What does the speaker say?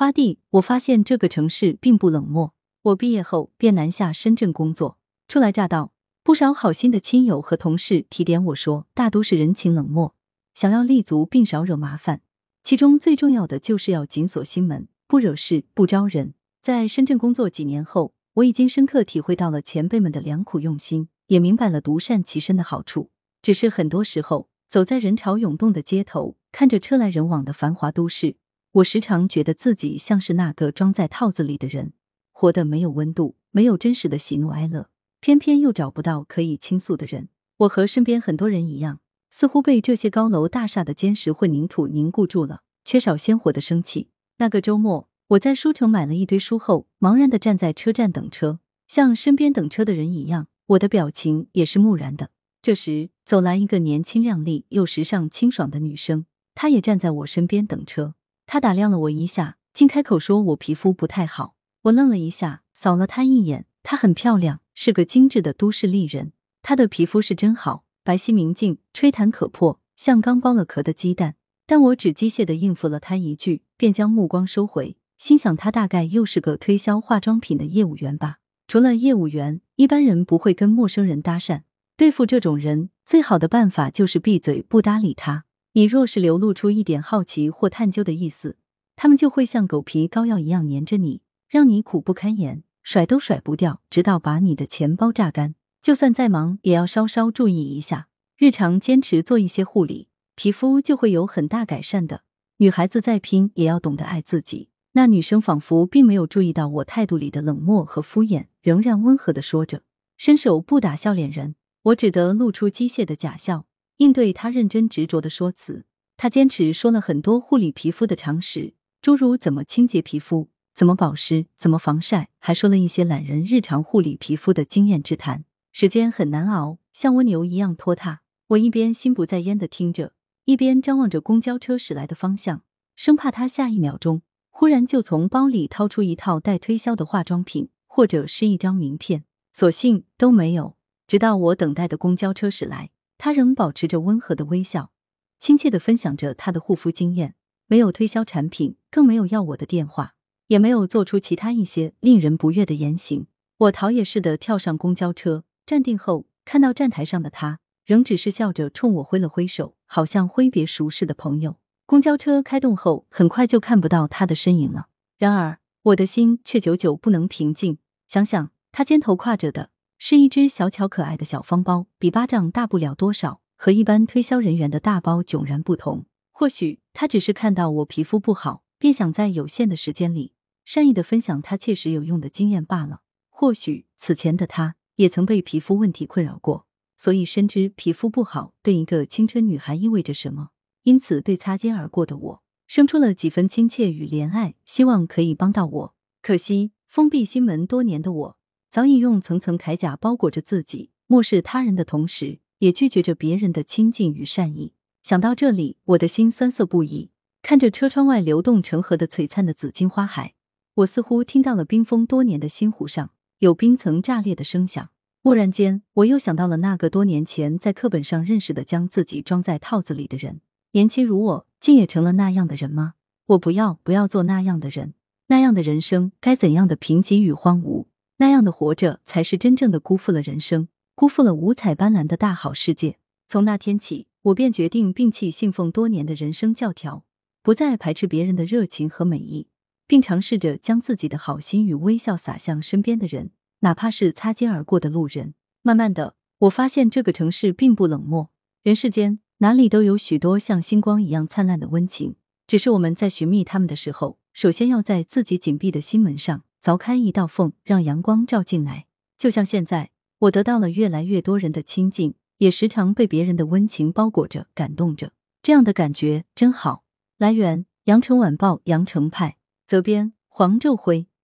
花地，我发现这个城市并不冷漠。我毕业后便南下深圳工作，初来乍到，不少好心的亲友和同事提点我说，大都市人情冷漠，想要立足并少惹麻烦。其中最重要的就是要紧锁心门，不惹事，不招人。在深圳工作几年后，我已经深刻体会到了前辈们的良苦用心，也明白了独善其身的好处。只是很多时候，走在人潮涌动的街头，看着车来人往的繁华都市，我时常觉得自己像是那个装在套子里的人。活得没有温度，没有真实的喜怒哀乐，偏偏又找不到可以倾诉的人。我和身边很多人一样，似乎被这些高楼大厦的坚实混凝土凝固住了，缺少鲜活的生气。那个周末，我在书城买了一堆书后，茫然的站在车站等车，像身边等车的人一样，我的表情也是木然的。这时，走来一个年轻靓丽又时尚清爽的女生，她也站在我身边等车。她打量了我一下，竟开口说我皮肤不太好。我愣了一下，扫了她一眼。她很漂亮，是个精致的都市丽人。她的皮肤是真好，白皙明净，吹弹可破，像刚剥了壳的鸡蛋。但我只机械的应付了她一句，便将目光收回，心想她大概又是个推销化妆品的业务员吧。除了业务员，一般人不会跟陌生人搭讪。对付这种人，最好的办法就是闭嘴，不搭理他。你若是流露出一点好奇或探究的意思，他们就会像狗皮膏药一样粘着你。让你苦不堪言，甩都甩不掉，直到把你的钱包榨干。就算再忙，也要稍稍注意一下，日常坚持做一些护理，皮肤就会有很大改善的。女孩子再拼，也要懂得爱自己。那女生仿佛并没有注意到我态度里的冷漠和敷衍，仍然温和的说着：“伸手不打笑脸人。”我只得露出机械的假笑，应对她认真执着的说辞。她坚持说了很多护理皮肤的常识，诸如怎么清洁皮肤。怎么保湿？怎么防晒？还说了一些懒人日常护理皮肤的经验之谈。时间很难熬，像蜗牛一样拖沓。我一边心不在焉的听着，一边张望着公交车驶来的方向，生怕他下一秒钟忽然就从包里掏出一套待推销的化妆品，或者是一张名片。所幸都没有。直到我等待的公交车驶来，他仍保持着温和的微笑，亲切的分享着他的护肤经验。没有推销产品，更没有要我的电话。也没有做出其他一些令人不悦的言行。我逃也似的跳上公交车，站定后看到站台上的他，仍只是笑着冲我挥了挥手，好像挥别熟识的朋友。公交车开动后，很快就看不到他的身影了。然而，我的心却久久不能平静。想想他肩头挎着的是一只小巧可爱的小方包，比巴掌大不了多少，和一般推销人员的大包迥然不同。或许他只是看到我皮肤不好，便想在有限的时间里。善意的分享他切实有用的经验罢了。或许此前的他也曾被皮肤问题困扰过，所以深知皮肤不好对一个青春女孩意味着什么。因此，对擦肩而过的我生出了几分亲切与怜爱，希望可以帮到我。可惜，封闭心门多年的我，早已用层层铠甲包裹着自己，漠视他人的同时，也拒绝着别人的亲近与善意。想到这里，我的心酸涩不已。看着车窗外流动成河的璀璨的紫荆花海。我似乎听到了冰封多年的星湖上有冰层炸裂的声响。蓦然间，我又想到了那个多年前在课本上认识的将自己装在套子里的人。年轻如我，竟也成了那样的人吗？我不要，不要做那样的人。那样的人生该怎样的贫瘠与荒芜？那样的活着才是真正的辜负了人生，辜负了五彩斑斓的大好世界。从那天起，我便决定摒弃信奉多年的人生教条，不再排斥别人的热情和美意。并尝试着将自己的好心与微笑洒向身边的人，哪怕是擦肩而过的路人。慢慢的，我发现这个城市并不冷漠，人世间哪里都有许多像星光一样灿烂的温情。只是我们在寻觅他们的时候，首先要在自己紧闭的心门上凿开一道缝，让阳光照进来。就像现在，我得到了越来越多人的亲近，也时常被别人的温情包裹着、感动着。这样的感觉真好。来源：羊城晚报·羊城派。责编：黄昼辉。